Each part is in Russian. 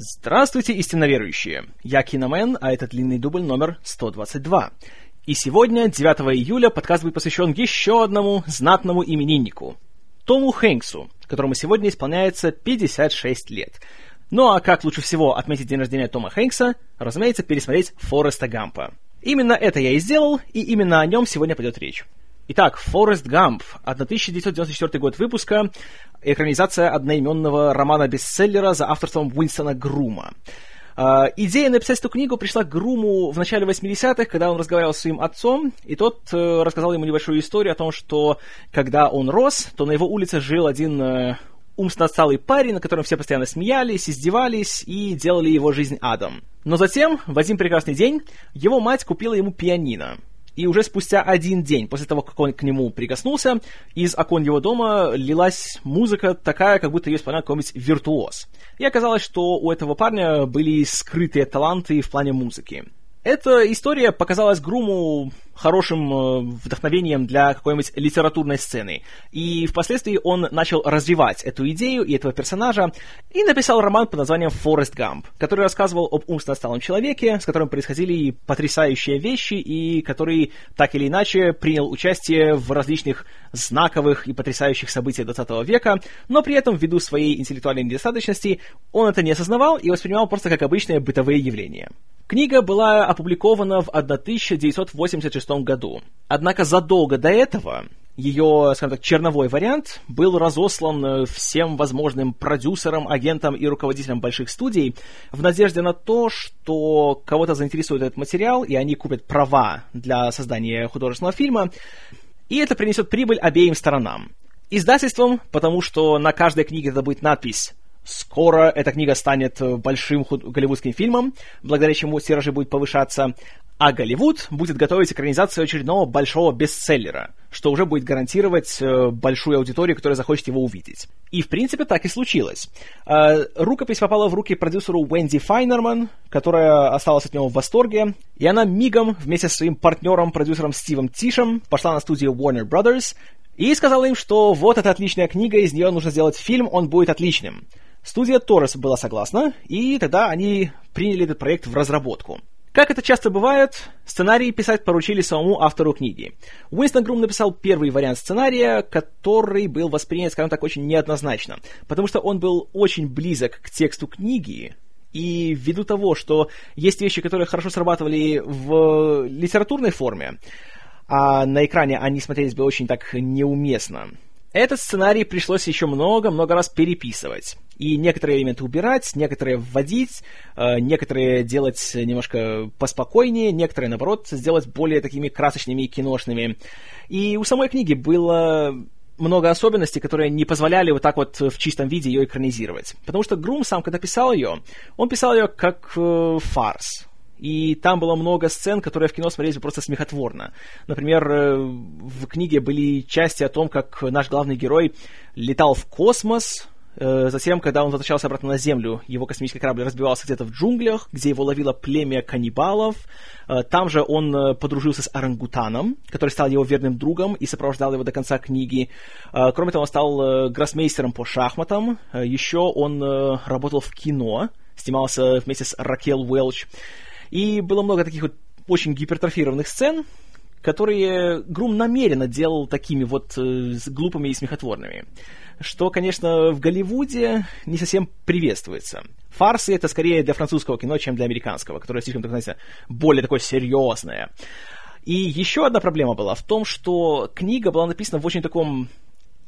Здравствуйте, истинно Я Киномен, а это длинный дубль номер 122. И сегодня, 9 июля, подкаст будет посвящен еще одному знатному имениннику. Тому Хэнксу, которому сегодня исполняется 56 лет. Ну а как лучше всего отметить день рождения Тома Хэнкса? Разумеется, пересмотреть Фореста Гампа. Именно это я и сделал, и именно о нем сегодня пойдет речь. Итак, Форест Гамп, 1994 год выпуска, экранизация одноименного романа-бестселлера за авторством Уинстона Грума. Uh, идея написать эту книгу пришла к Груму в начале 80-х, когда он разговаривал с своим отцом, и тот uh, рассказал ему небольшую историю о том, что когда он рос, то на его улице жил один uh, умственно отсталый парень, на котором все постоянно смеялись, издевались и делали его жизнь адом. Но затем, в один прекрасный день, его мать купила ему пианино и уже спустя один день после того, как он к нему прикоснулся, из окон его дома лилась музыка такая, как будто ее исполнял какой-нибудь виртуоз. И оказалось, что у этого парня были скрытые таланты в плане музыки. Эта история показалась Груму хорошим э, вдохновением для какой-нибудь литературной сцены. И впоследствии он начал развивать эту идею и этого персонажа, и написал роман под названием «Форест Гамп», который рассказывал об умственно отсталом человеке, с которым происходили потрясающие вещи, и который так или иначе принял участие в различных знаковых и потрясающих событиях 20 века, но при этом ввиду своей интеллектуальной недостаточности он это не осознавал и воспринимал просто как обычные бытовые явления. Книга была опубликована в 1986 году. Однако задолго до этого ее, скажем так, черновой вариант был разослан всем возможным продюсерам, агентам и руководителям больших студий в надежде на то, что кого-то заинтересует этот материал, и они купят права для создания художественного фильма, и это принесет прибыль обеим сторонам. Издательством, потому что на каждой книге это будет надпись Скоро эта книга станет э, большим голливудским фильмом, благодаря чему тиражи будет повышаться, а Голливуд будет готовить экранизацию очередного большого бестселлера, что уже будет гарантировать э, большую аудиторию, которая захочет его увидеть. И, в принципе, так и случилось. Э, рукопись попала в руки продюсеру Уэнди Файнерман, которая осталась от него в восторге, и она мигом вместе со своим партнером, продюсером Стивом Тишем, пошла на студию Warner Brothers и сказала им, что вот эта отличная книга, из нее нужно сделать фильм, он будет отличным. Студия Торрес была согласна, и тогда они приняли этот проект в разработку. Как это часто бывает, сценарий писать поручили самому автору книги. Уинстон Грум написал первый вариант сценария, который был воспринят, скажем так, очень неоднозначно, потому что он был очень близок к тексту книги, и ввиду того, что есть вещи, которые хорошо срабатывали в литературной форме, а на экране они смотрелись бы очень так неуместно, этот сценарий пришлось еще много-много раз переписывать. И некоторые элементы убирать, некоторые вводить, э, некоторые делать немножко поспокойнее, некоторые, наоборот, сделать более такими красочными и киношными. И у самой книги было много особенностей, которые не позволяли вот так вот в чистом виде ее экранизировать. Потому что Грум сам, когда писал ее, он писал ее как э, фарс и там было много сцен, которые в кино смотрелись просто смехотворно. Например, э, в книге были части о том, как наш главный герой летал в космос, э, Затем, когда он возвращался обратно на Землю, его космический корабль разбивался где-то в джунглях, где его ловило племя каннибалов. Э, там же он подружился с орангутаном, который стал его верным другом и сопровождал его до конца книги. Кроме того, он стал гроссмейстером по шахматам. Еще он работал в кино, снимался вместе с Ракел Уэлч. И было много таких вот очень гипертрофированных сцен, которые Грум намеренно делал такими вот э, глупыми и смехотворными. Что, конечно, в Голливуде не совсем приветствуется. Фарсы это скорее для французского кино, чем для американского, которое слишком, так знаете, более такое серьезное. И еще одна проблема была в том, что книга была написана в очень таком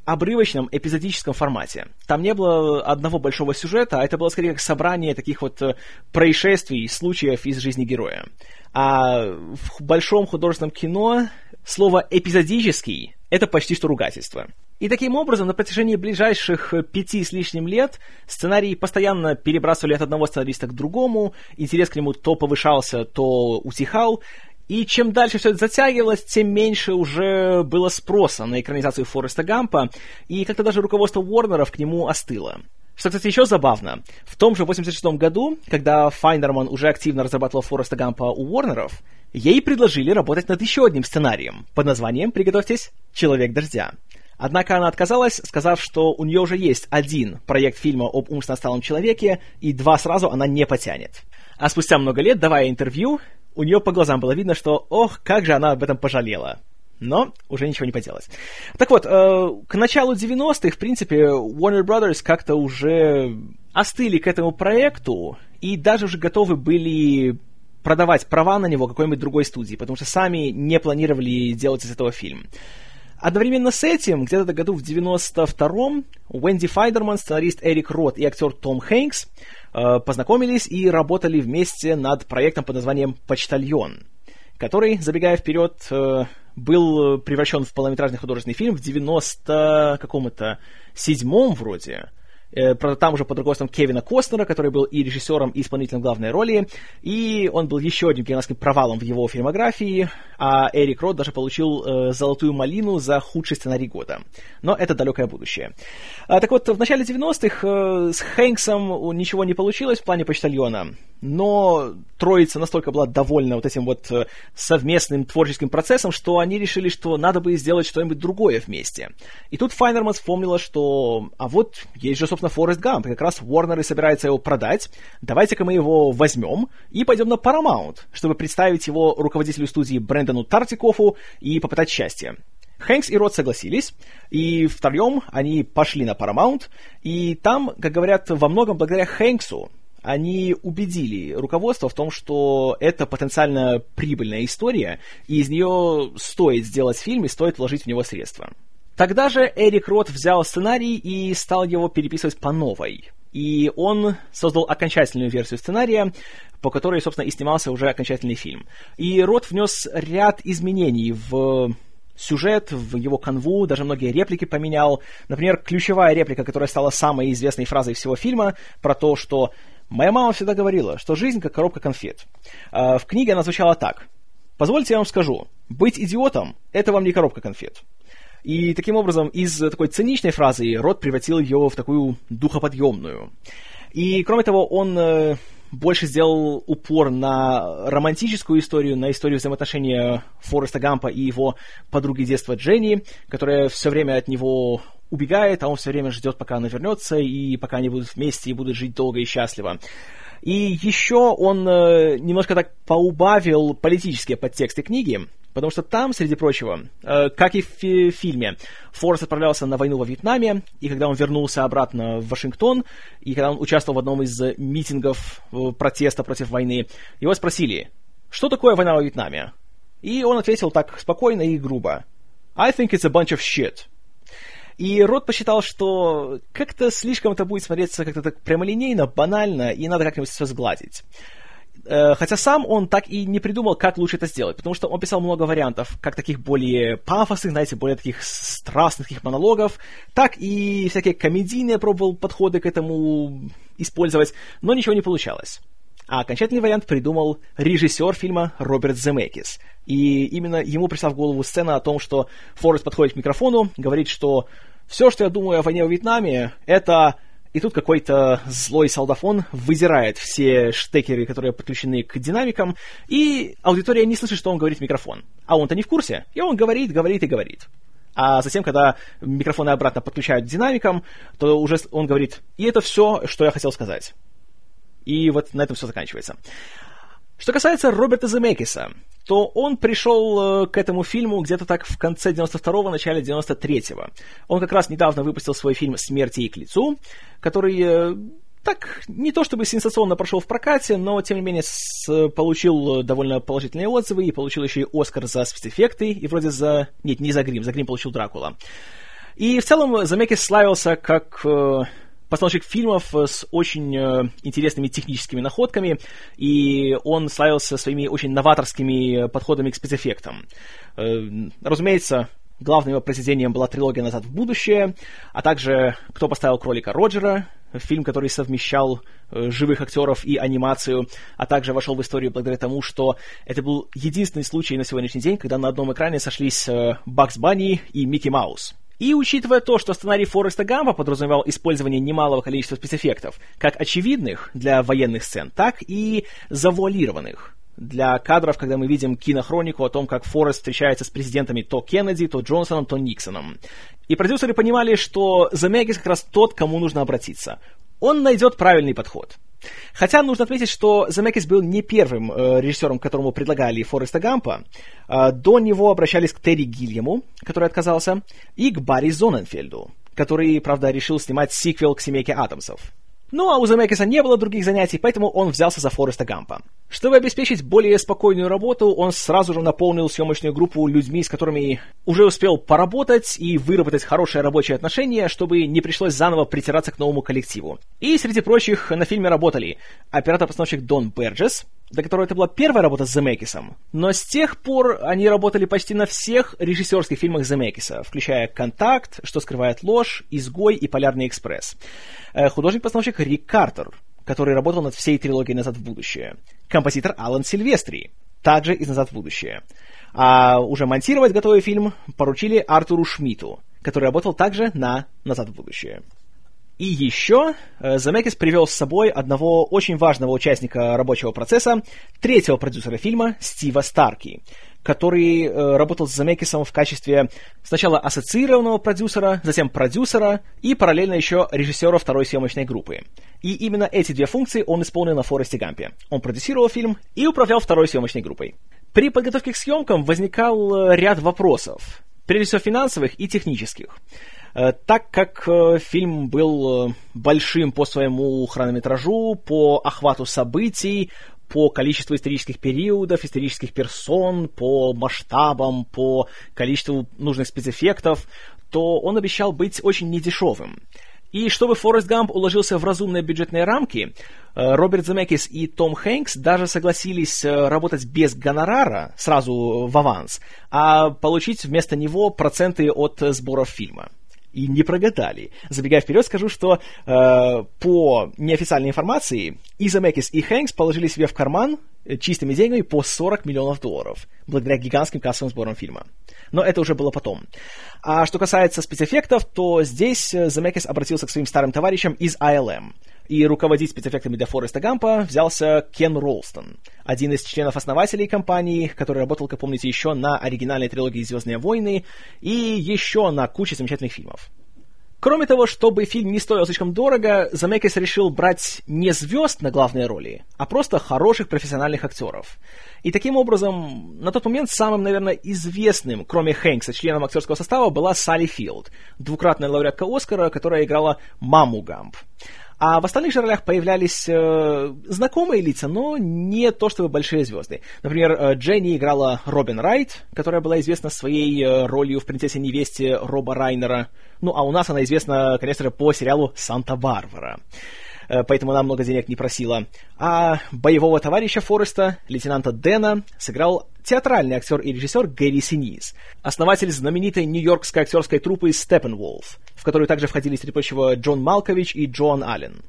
обрывочном эпизодическом формате. Там не было одного большого сюжета, а это было скорее как собрание таких вот э, происшествий, случаев из жизни героя. А в большом художественном кино слово «эпизодический» — это почти что ругательство. И таким образом, на протяжении ближайших пяти с лишним лет сценарий постоянно перебрасывали от одного сценариста к другому, интерес к нему то повышался, то утихал, и чем дальше все это затягивалось, тем меньше уже было спроса на экранизацию Фореста Гампа, и как-то даже руководство Уорнеров к нему остыло. Что, кстати, еще забавно, в том же 86 году, когда Файнерман уже активно разрабатывал Фореста Гампа у Уорнеров, ей предложили работать над еще одним сценарием под названием, приготовьтесь, «Человек дождя». Однако она отказалась, сказав, что у нее уже есть один проект фильма об умственно отсталом человеке, и два сразу она не потянет. А спустя много лет, давая интервью, у нее по глазам было видно, что ох, как же она об этом пожалела. Но уже ничего не поделать. Так вот, э, к началу 90-х, в принципе, Warner Brothers как-то уже остыли к этому проекту и даже уже готовы были продавать права на него какой-нибудь другой студии, потому что сами не планировали делать из этого фильм. Одновременно с этим, где-то году в 92-м, Уэнди Файдерман, сценарист Эрик Рот и актер Том Хэнкс познакомились и работали вместе над проектом под названием «Почтальон», который, забегая вперед, э, был превращен в полнометражный художественный фильм в 90 каком-то седьмом вроде, Э, там уже под руководством Кевина Костнера, который был и режиссером, и исполнителем главной роли, и он был еще одним гигантским провалом в его фильмографии, а Эрик Рот даже получил э, «Золотую малину» за худший сценарий года. Но это далекое будущее. А, так вот, в начале 90-х э, с Хэнксом ничего не получилось в плане почтальона но троица настолько была довольна вот этим вот э, совместным творческим процессом, что они решили, что надо бы сделать что-нибудь другое вместе. И тут Файнерман вспомнила, что а вот есть же, собственно, Форест Гамп, как раз Warner и собирается его продать, давайте-ка мы его возьмем и пойдем на Paramount, чтобы представить его руководителю студии Брэндону Тартикофу и попытать счастье. Хэнкс и Рот согласились, и втроем они пошли на Paramount, и там, как говорят, во многом благодаря Хэнксу они убедили руководство в том, что это потенциально прибыльная история, и из нее стоит сделать фильм и стоит вложить в него средства. Тогда же Эрик Рот взял сценарий и стал его переписывать по новой. И он создал окончательную версию сценария, по которой, собственно, и снимался уже окончательный фильм. И Рот внес ряд изменений в сюжет, в его канву, даже многие реплики поменял. Например, ключевая реплика, которая стала самой известной фразой всего фильма, про то, что Моя мама всегда говорила, что жизнь как коробка конфет. А в книге она звучала так. Позвольте я вам скажу, быть идиотом – это вам не коробка конфет. И таким образом из такой циничной фразы Рот превратил ее в такую духоподъемную. И кроме того, он э, больше сделал упор на романтическую историю, на историю взаимоотношения Фореста Гампа и его подруги детства Дженни, которая все время от него убегает, а он все время ждет, пока она вернется, и пока они будут вместе и будут жить долго и счастливо. И еще он э, немножко так поубавил политические подтексты книги, потому что там, среди прочего, э, как и в фи- фильме, Форс отправлялся на войну во Вьетнаме, и когда он вернулся обратно в Вашингтон, и когда он участвовал в одном из митингов э, протеста против войны, его спросили, что такое война во Вьетнаме? И он ответил так спокойно и грубо. I think it's a bunch of shit. И Рот посчитал, что как-то слишком это будет смотреться как-то так прямолинейно, банально, и надо как-нибудь все сгладить. Э, хотя сам он так и не придумал, как лучше это сделать, потому что он писал много вариантов, как таких более пафосных, знаете, более таких страстных таких монологов, так и всякие комедийные пробовал подходы к этому использовать, но ничего не получалось. А окончательный вариант придумал режиссер фильма Роберт Земекис. И именно ему пришла в голову сцена о том, что Форест подходит к микрофону, говорит, что все, что я думаю о войне в Вьетнаме, это... И тут какой-то злой солдафон выдирает все штекеры, которые подключены к динамикам, и аудитория не слышит, что он говорит в микрофон. А он-то не в курсе, и он говорит, говорит и говорит. А затем, когда микрофоны обратно подключают к динамикам, то уже он говорит, и это все, что я хотел сказать. И вот на этом все заканчивается. Что касается Роберта Земекиса, то он пришел э, к этому фильму где-то так в конце 92-го, начале 93-го. Он как раз недавно выпустил свой фильм «Смерти и к лицу», который э, так, не то чтобы сенсационно прошел в прокате, но, тем не менее, с, получил довольно положительные отзывы и получил еще и Оскар за спецэффекты, и вроде за... Нет, не за грим, за грим получил Дракула. И в целом Замекис славился как э, постановщик фильмов э, с очень э, интересными техническими находками, и он славился своими очень новаторскими подходами к спецэффектам. Э, разумеется, главным его произведением была трилогия «Назад в будущее», а также «Кто поставил кролика Роджера», фильм, который совмещал живых актеров и анимацию, а также вошел в историю благодаря тому, что это был единственный случай на сегодняшний день, когда на одном экране сошлись Бакс Банни и Микки Маус. И учитывая то, что сценарий Фореста Гампа подразумевал использование немалого количества спецэффектов, как очевидных для военных сцен, так и завуалированных. для кадров, когда мы видим кинохронику о том, как Форест встречается с президентами то Кеннеди, то Джонсоном, то Никсоном. И продюсеры понимали, что Земекис как раз тот, кому нужно обратиться. Он найдет правильный подход. Хотя нужно отметить, что Земекис был не первым э, режиссером, которому предлагали Фореста Гампа. Э, до него обращались к Терри Гильяму, который отказался, и к Барри Зоненфельду, который, правда, решил снимать сиквел к «Семейке Адамсов». Ну а у Земекиса не было других занятий, поэтому он взялся за Фореста Гампа. Чтобы обеспечить более спокойную работу, он сразу же наполнил съемочную группу людьми, с которыми уже успел поработать и выработать хорошие рабочие отношения, чтобы не пришлось заново притираться к новому коллективу. И среди прочих на фильме работали оператор-постановщик Дон Берджес, для которого это была первая работа с Земекисом, но с тех пор они работали почти на всех режиссерских фильмах Земекиса, включая «Контакт», «Что скрывает ложь», «Изгой» и «Полярный экспресс». Э, художник-постановщик Рик Картер, который работал над всей трилогией «Назад в будущее». Композитор Алан Сильвестри, также из «Назад в будущее». А уже монтировать готовый фильм поручили Артуру Шмиту, который работал также на «Назад в будущее». И еще э, Замекис привел с собой одного очень важного участника рабочего процесса, третьего продюсера фильма Стива Старки, который э, работал с Замекисом в качестве сначала ассоциированного продюсера, затем продюсера и параллельно еще режиссера второй съемочной группы. И именно эти две функции он исполнил на Форесте Гампе. Он продюсировал фильм и управлял второй съемочной группой. При подготовке к съемкам возникал э, ряд вопросов, прежде всего финансовых и технических. Э, так как э, фильм был большим по своему хронометражу, по охвату событий, по количеству исторических периодов, исторических персон, по масштабам, по количеству нужных спецэффектов, то он обещал быть очень недешевым. И чтобы Форест Гамп уложился в разумные бюджетные рамки, Роберт Земекис и Том Хэнкс даже согласились работать без гонорара, сразу в аванс, а получить вместо него проценты от сборов фильма и не прогадали. Забегая вперед, скажу, что э, по неофициальной информации и Замекис, и Хэнкс положили себе в карман э, чистыми деньгами по 40 миллионов долларов, благодаря гигантским кассовым сборам фильма. Но это уже было потом. А что касается спецэффектов, то здесь э, Замекис обратился к своим старым товарищам из ILM — и руководить спецэффектами для Фореста Гампа взялся Кен Ролстон, один из членов-основателей компании, который работал, как помните, еще на оригинальной трилогии «Звездные войны» и еще на куче замечательных фильмов. Кроме того, чтобы фильм не стоил слишком дорого, Замекис решил брать не звезд на главные роли, а просто хороших профессиональных актеров. И таким образом, на тот момент самым, наверное, известным, кроме Хэнкса, членом актерского состава была Салли Филд, двукратная лауреатка Оскара, которая играла маму Гамп. А в остальных же ролях появлялись э, знакомые лица, но не то чтобы большие звезды. Например, э, Дженни играла Робин Райт, которая была известна своей э, ролью в «Принцессе-невесте» Роба Райнера. Ну, а у нас она известна, конечно же, по сериалу «Санта-Барбара». Поэтому она много денег не просила. А боевого товарища Фореста, лейтенанта Дэна, сыграл театральный актер и режиссер Гэри Синиз, основатель знаменитой нью-йоркской актерской труппы Степпенволф, в которую также входили, среди прочего, Джон Малкович и Джон Аллен.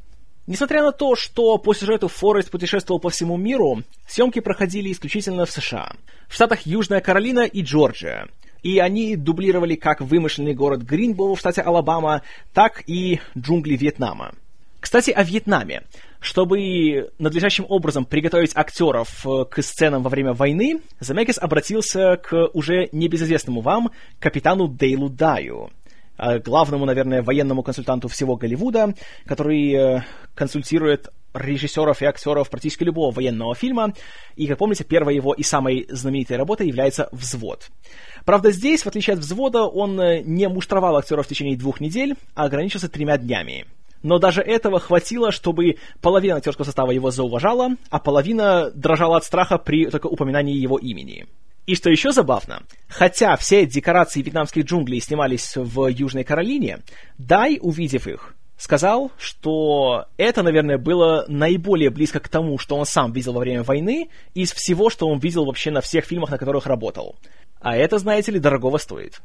Несмотря на то, что по сюжету Форест путешествовал по всему миру, съемки проходили исключительно в США, в штатах Южная Каролина и Джорджия, и они дублировали как вымышленный город Гринбоу в штате Алабама, так и джунгли Вьетнама. Кстати, о Вьетнаме. Чтобы надлежащим образом приготовить актеров э, к сценам во время войны, Замекис обратился к уже небезызвестному вам капитану Дейлу Даю, э, главному, наверное, военному консультанту всего Голливуда, который э, консультирует режиссеров и актеров практически любого военного фильма. И, как помните, первой его и самой знаменитой работой является «Взвод». Правда, здесь, в отличие от «Взвода», он не муштровал актеров в течение двух недель, а ограничился тремя днями но даже этого хватило, чтобы половина актерского состава его зауважала, а половина дрожала от страха при только упоминании его имени. И что еще забавно, хотя все декорации вьетнамских джунглей снимались в Южной Каролине, Дай, увидев их, сказал, что это, наверное, было наиболее близко к тому, что он сам видел во время войны, из всего, что он видел вообще на всех фильмах, на которых работал. А это, знаете ли, дорогого стоит.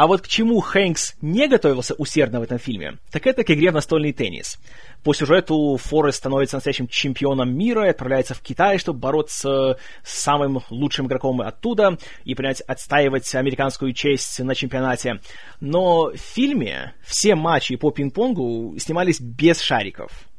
А вот к чему Хэнкс не готовился усердно в этом фильме, так это к игре в настольный теннис. По сюжету Форест становится настоящим чемпионом мира и отправляется в Китай, чтобы бороться с самым лучшим игроком оттуда и принять отстаивать американскую честь на чемпионате. Но в фильме все матчи по пинг-понгу снимались без шариков.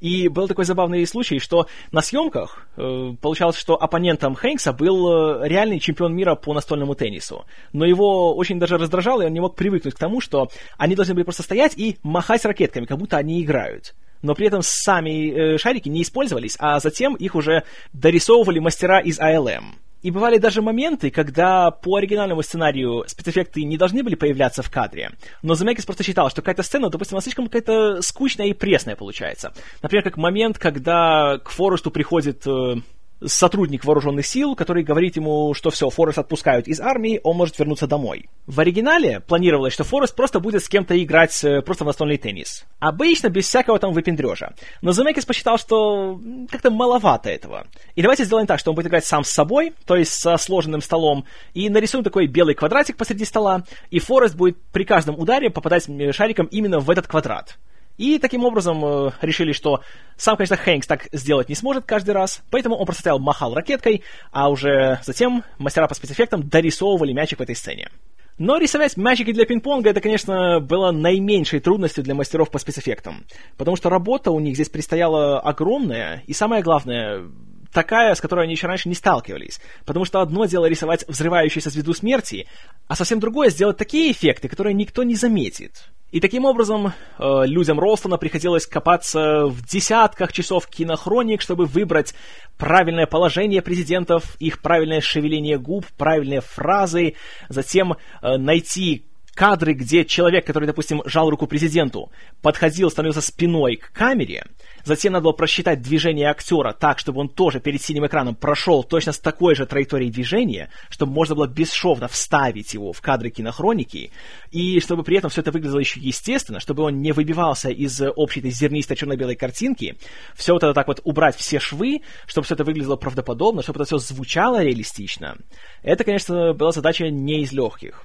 И был такой забавный случай, что на съемках э, получалось, что оппонентом Хэнкса был э, реальный чемпион мира по настольному теннису. Но его очень даже раздражало, и он не мог привыкнуть к тому, что они должны были просто стоять и махать ракетками, как будто они играют но при этом сами э, шарики не использовались, а затем их уже дорисовывали мастера из ALM. И бывали даже моменты, когда по оригинальному сценарию спецэффекты не должны были появляться в кадре, но Земекис просто считал, что какая-то сцена, допустим, она слишком какая-то скучная и пресная получается. Например, как момент, когда к Форесту приходит э, сотрудник вооруженных сил, который говорит ему, что все, Форест отпускают из армии, он может вернуться домой. В оригинале планировалось, что Форест просто будет с кем-то играть э, просто в настольный теннис. Обычно без всякого там выпендрежа. Но Земекис посчитал, что как-то маловато этого. И давайте сделаем так, что он будет играть сам с собой, то есть со сложенным столом, и нарисуем такой белый квадратик посреди стола, и Форест будет при каждом ударе попадать шариком именно в этот квадрат. И таким образом э, решили, что сам, конечно, Хэнкс так сделать не сможет каждый раз, поэтому он просто стоял, махал ракеткой, а уже затем мастера по спецэффектам дорисовывали мячик в этой сцене. Но рисовать мячики для пинг-понга это, конечно, было наименьшей трудностью для мастеров по спецэффектам, потому что работа у них здесь предстояла огромная, и самое главное, такая, с которой они еще раньше не сталкивались. Потому что одно дело рисовать взрывающуюся звезду смерти, а совсем другое сделать такие эффекты, которые никто не заметит. И таким образом э, людям Ролстона приходилось копаться в десятках часов кинохроник, чтобы выбрать правильное положение президентов, их правильное шевеление губ, правильные фразы, затем э, найти кадры, где человек, который, допустим, жал руку президенту, подходил, становился спиной к камере, затем надо было просчитать движение актера так, чтобы он тоже перед синим экраном прошел точно с такой же траекторией движения, чтобы можно было бесшовно вставить его в кадры кинохроники, и чтобы при этом все это выглядело еще естественно, чтобы он не выбивался из общей этой зернистой черно-белой картинки, все вот это так вот убрать все швы, чтобы все это выглядело правдоподобно, чтобы это все звучало реалистично. Это, конечно, была задача не из легких.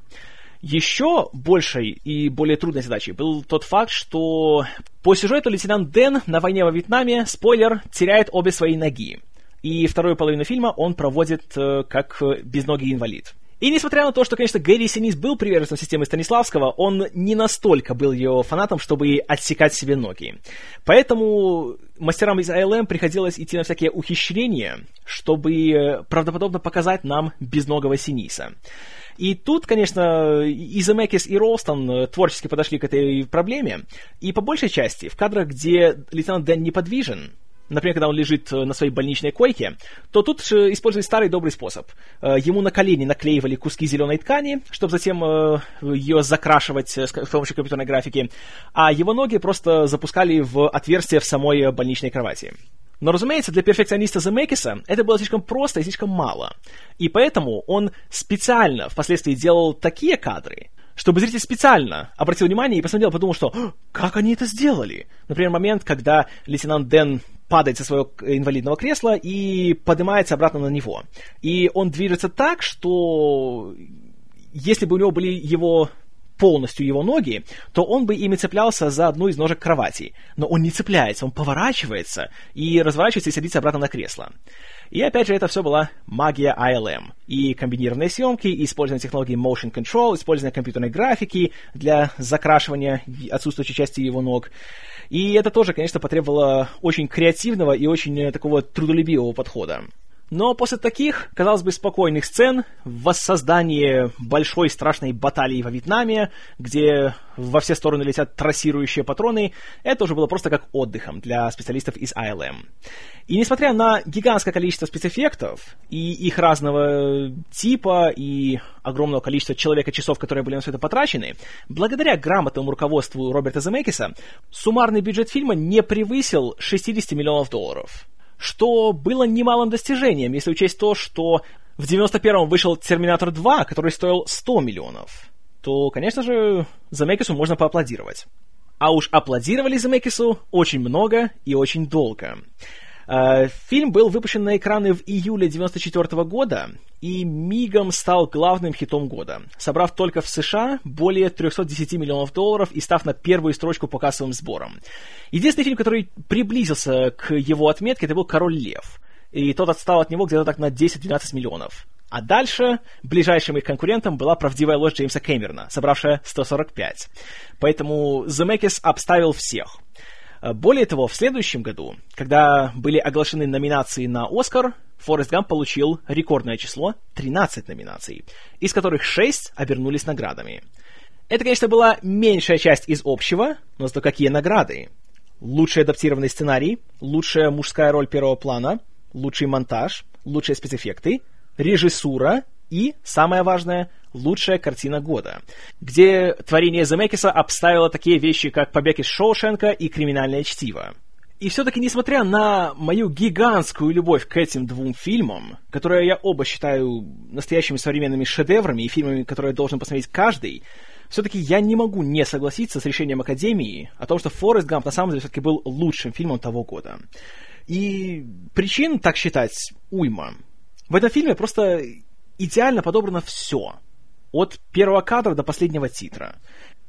Еще большей и более трудной задачей был тот факт, что по сюжету лейтенант Дэн на войне во Вьетнаме, спойлер, теряет обе свои ноги. И вторую половину фильма он проводит э, как безногий инвалид. И несмотря на то, что, конечно, Гэри Синис был приверженцем системы Станиславского, он не настолько был ее фанатом, чтобы отсекать себе ноги. Поэтому мастерам из ILM приходилось идти на всякие ухищрения, чтобы правдоподобно показать нам безногого Синиса. И тут, конечно, и Земекис, и Ролстон э, творчески подошли к этой проблеме. И по большей части, в кадрах, где лейтенант Дэн неподвижен, например, когда он лежит э, на своей больничной койке, то тут использовали старый добрый способ. Э, ему на колени наклеивали куски зеленой ткани, чтобы затем ее закрашивать с помощью компьютерной графики, а его ноги просто запускали в отверстие в самой больничной кровати. Но, разумеется, для перфекциониста Земекиса это было слишком просто и слишком мало. И поэтому он специально впоследствии делал такие кадры, чтобы зритель специально обратил внимание и посмотрел, подумал, что «как они это сделали?» Например, момент, когда лейтенант Дэн падает со своего инвалидного кресла и поднимается обратно на него. И он движется так, что если бы у него были его полностью его ноги, то он бы ими цеплялся за одну из ножек кровати. Но он не цепляется, он поворачивается и разворачивается и садится обратно на кресло. И опять же, это все была магия ILM. И комбинированные съемки, и использование технологии Motion Control, использование компьютерной графики для закрашивания отсутствующей части его ног. И это тоже, конечно, потребовало очень креативного и очень э, такого трудолюбивого подхода. Но после таких, казалось бы, спокойных сцен, воссоздание большой страшной баталии во Вьетнаме, где во все стороны летят трассирующие патроны, это уже было просто как отдыхом для специалистов из ILM. И несмотря на гигантское количество спецэффектов и их разного типа и огромного количества человека-часов, которые были на все это потрачены, благодаря грамотному руководству Роберта Земекиса, суммарный бюджет фильма не превысил 60 миллионов долларов что было немалым достижением, если учесть то, что в 91-м вышел «Терминатор 2», который стоил 100 миллионов, то, конечно же, Замекису можно поаплодировать. А уж аплодировали Замекису очень много и очень долго. Э, фильм был выпущен на экраны в июле 94 года и мигом стал главным хитом года, собрав только в США более 310 миллионов долларов и став на первую строчку по кассовым сборам. Единственный фильм, который приблизился к его отметке, это был «Король лев», и тот отстал от него где-то так на 10-12 миллионов. А дальше ближайшим их конкурентом была правдивая ложь Джеймса Кэмерона, собравшая 145. Поэтому Земекис обставил всех. Более того, в следующем году, когда были оглашены номинации на «Оскар», Форест Гамп получил рекордное число — 13 номинаций, из которых 6 обернулись наградами. Это, конечно, была меньшая часть из общего, но зато какие награды. Лучший адаптированный сценарий, лучшая мужская роль первого плана, лучший монтаж, лучшие спецэффекты, режиссура и, самое важное, лучшая картина года, где творение Земекиса обставило такие вещи, как «Побег из Шоушенка» и «Криминальное чтиво». И все-таки, несмотря на мою гигантскую любовь к этим двум фильмам, которые я оба считаю настоящими современными шедеврами и фильмами, которые должен посмотреть каждый, все-таки я не могу не согласиться с решением Академии о том, что Форест Гамп на самом деле все-таки был лучшим фильмом того года. И причин так считать уйма. В этом фильме просто идеально подобрано все. От первого кадра до последнего титра.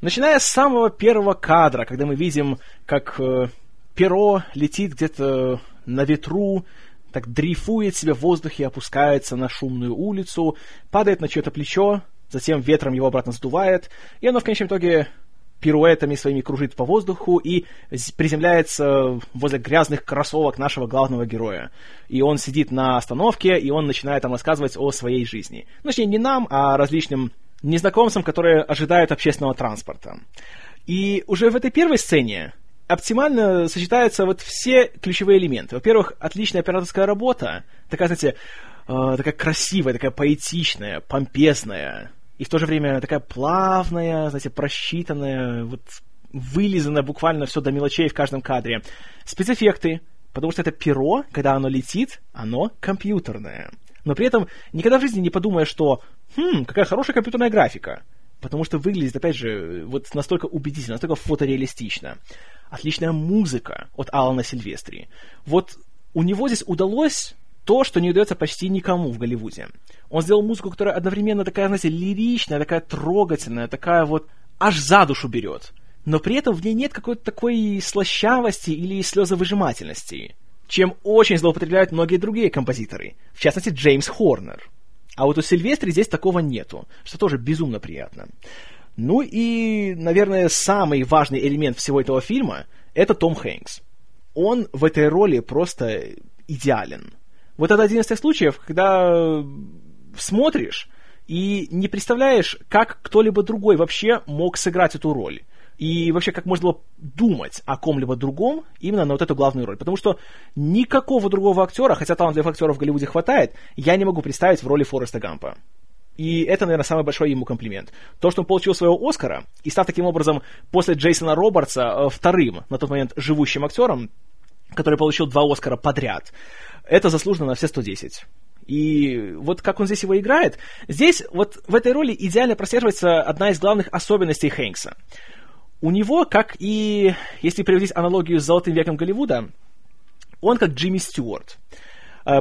Начиная с самого первого кадра, когда мы видим, как э, перо летит где-то на ветру, так дрейфует себе в воздухе, опускается на шумную улицу, падает на чье-то плечо, затем ветром его обратно сдувает, и оно в конечном итоге пируэтами своими кружит по воздуху и приземляется возле грязных кроссовок нашего главного героя. И он сидит на остановке, и он начинает там рассказывать о своей жизни. Ну, точнее, не нам, а различным незнакомцам, которые ожидают общественного транспорта. И уже в этой первой сцене оптимально сочетаются вот все ключевые элементы. Во-первых, отличная операторская работа, такая, знаете, э, такая красивая, такая поэтичная, помпезная, и в то же время такая плавная, знаете, просчитанная, вот вылизанная буквально все до мелочей в каждом кадре. Спецэффекты, потому что это перо, когда оно летит, оно компьютерное. Но при этом никогда в жизни не подумая, что «Хм, какая хорошая компьютерная графика». Потому что выглядит, опять же, вот настолько убедительно, настолько фотореалистично. Отличная музыка от Алана Сильвестри. Вот у него здесь удалось то, что не удается почти никому в Голливуде. Он сделал музыку, которая одновременно такая, знаете, лиричная, такая трогательная, такая вот аж за душу берет. Но при этом в ней нет какой-то такой слащавости или слезовыжимательности, чем очень злоупотребляют многие другие композиторы, в частности Джеймс Хорнер. А вот у Сильвестри здесь такого нету, что тоже безумно приятно. Ну и, наверное, самый важный элемент всего этого фильма — это Том Хэнкс. Он в этой роли просто идеален. Вот это один из тех случаев, когда смотришь и не представляешь, как кто-либо другой вообще мог сыграть эту роль. И вообще, как можно было думать о ком-либо другом именно на вот эту главную роль. Потому что никакого другого актера, хотя талантливых актеров в Голливуде хватает, я не могу представить в роли Фореста Гампа. И это, наверное, самый большой ему комплимент. То, что он получил своего Оскара и став таким образом после Джейсона Робертса э, вторым на тот момент живущим актером, который получил два Оскара подряд, это заслуженно на все 110. И вот как он здесь его играет, здесь вот в этой роли идеально прослеживается одна из главных особенностей Хэнкса. У него, как и, если приводить аналогию с «Золотым веком Голливуда», он как Джимми Стюарт. А,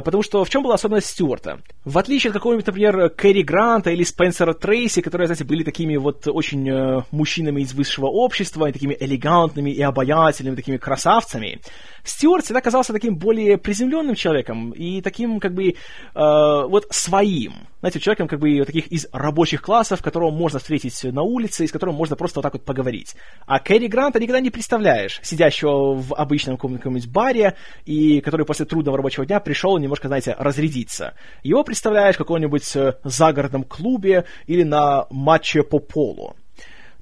потому что в чем была особенность Стюарта? В отличие от какого-нибудь, например, Кэрри Гранта или Спенсера Трейси, которые, знаете, были такими вот очень э, мужчинами из высшего общества, и такими элегантными и обаятельными, такими красавцами, Стюарт всегда казался таким более приземленным человеком и таким, как бы, э, вот своим. Знаете, человеком, как бы, таких из рабочих классов, которого можно встретить на улице, и с которым можно просто вот так вот поговорить. А Кэрри Гранта никогда не представляешь, сидящего в обычном каком-нибудь баре, и который после трудного рабочего дня пришел немножко, знаете, разрядиться. Его представляешь в каком-нибудь э, загородном клубе или на матче по полу.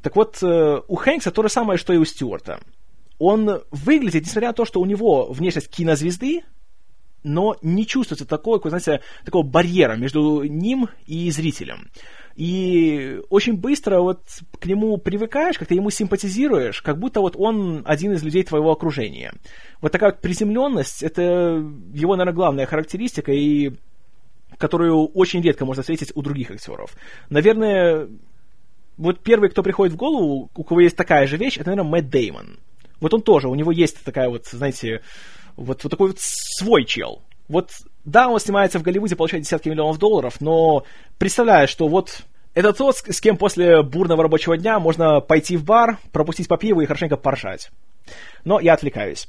Так вот, э, у Хэнкса то же самое, что и у Стюарта он выглядит, несмотря на то, что у него внешность кинозвезды, но не чувствуется такого, знаете, такого барьера между ним и зрителем. И очень быстро вот к нему привыкаешь, как-то ему симпатизируешь, как будто вот он один из людей твоего окружения. Вот такая вот приземленность, это его, наверное, главная характеристика, и которую очень редко можно встретить у других актеров. Наверное, вот первый, кто приходит в голову, у кого есть такая же вещь, это, наверное, Мэтт Деймон. Вот он тоже, у него есть такая вот, знаете, вот, вот такой вот свой чел. Вот, да, он снимается в Голливуде, получает десятки миллионов долларов, но представляю, что вот это тот, с кем после бурного рабочего дня можно пойти в бар, пропустить по пиву и хорошенько поржать. Но я отвлекаюсь.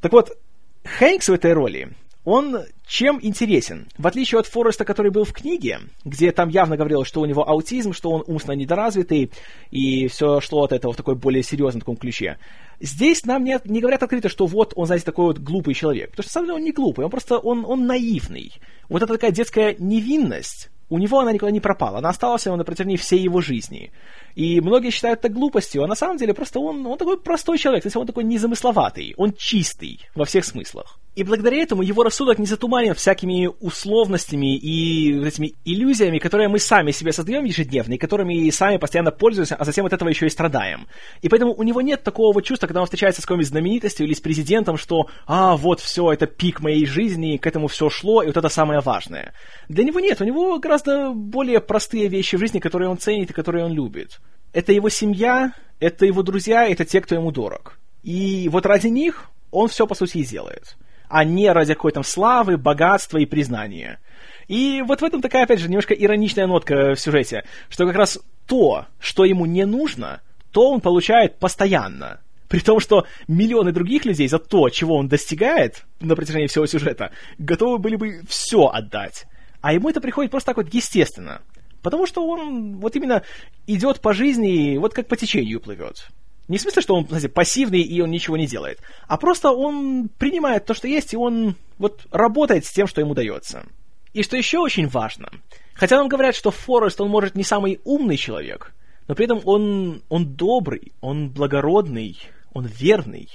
Так вот, Хэнкс в этой роли, он чем интересен? В отличие от Фореста, который был в книге, где там явно говорилось, что у него аутизм, что он умственно недоразвитый, и все шло от этого в такой более серьезном таком ключе. Здесь нам не, не говорят открыто, что вот он, знаете, такой вот глупый человек. Потому что, на самом деле, он не глупый, он просто, он, он наивный. Вот эта такая детская невинность, у него она никуда не пропала, она осталась на протяжении всей его жизни. И многие считают это глупостью, а на самом деле просто он, он такой простой человек, то есть он такой незамысловатый, он чистый во всех смыслах. И благодаря этому его рассудок не затуманен всякими условностями и этими иллюзиями, которые мы сами себе создаем ежедневно, и которыми сами постоянно пользуемся, а затем от этого еще и страдаем. И поэтому у него нет такого вот чувства, когда он встречается с какой-нибудь знаменитостью или с президентом, что «а, вот все, это пик моей жизни, к этому все шло, и вот это самое важное». Для него нет, у него гораздо более простые вещи в жизни, которые он ценит и которые он любит. Это его семья, это его друзья, это те, кто ему дорог. И вот ради них он все, по сути, и делает а не ради какой-то славы, богатства и признания. И вот в этом такая, опять же, немножко ироничная нотка в сюжете, что как раз то, что ему не нужно, то он получает постоянно. При том, что миллионы других людей за то, чего он достигает на протяжении всего сюжета, готовы были бы все отдать. А ему это приходит просто так вот естественно. Потому что он вот именно идет по жизни, вот как по течению плывет. Не в смысле, что он, знаете, пассивный и он ничего не делает, а просто он принимает то, что есть, и он вот работает с тем, что ему дается. И что еще очень важно, хотя нам говорят, что Форест, он может не самый умный человек, но при этом он, он добрый, он благородный, он верный.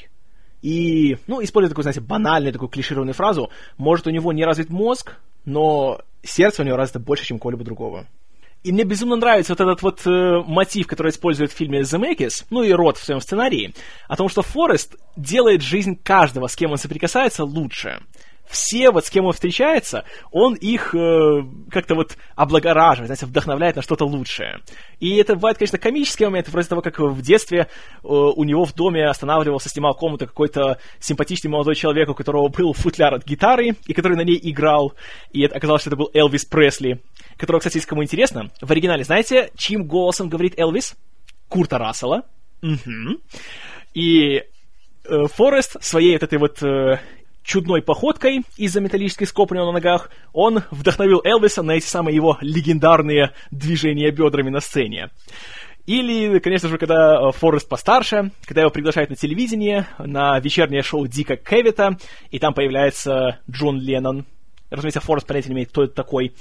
И, ну, используя такую, знаете, банальную, такую клишированную фразу, может, у него не развит мозг, но сердце у него развито больше, чем кого-либо другого. И мне безумно нравится вот этот вот э, мотив, который использует в фильме Makers, ну и Рот в своем сценарии, о том, что Форест делает жизнь каждого, с кем он соприкасается, лучше. Все, вот с кем он встречается, он их э, как-то вот облагораживает, знаете, вдохновляет на что-то лучшее. И это бывает, конечно, комический момент, вроде того, как в детстве э, у него в доме останавливался, снимал комнату какой-то симпатичный молодой человек, у которого был футляр от гитары, и который на ней играл, и это оказалось, что это был Элвис Пресли, которого, кстати, если кому интересно, в оригинале, знаете, чьим голосом говорит Элвис? Курта Рассела. Угу. И э, Форест своей вот этой вот э, чудной походкой из-за металлической скобы на ногах, он вдохновил Элвиса на эти самые его легендарные движения бедрами на сцене. Или, конечно же, когда э, Форест постарше, когда его приглашают на телевидение, на вечернее шоу Дика Кевита, и там появляется Джон Леннон. Разумеется, Форест понятия не имеет, кто это такой.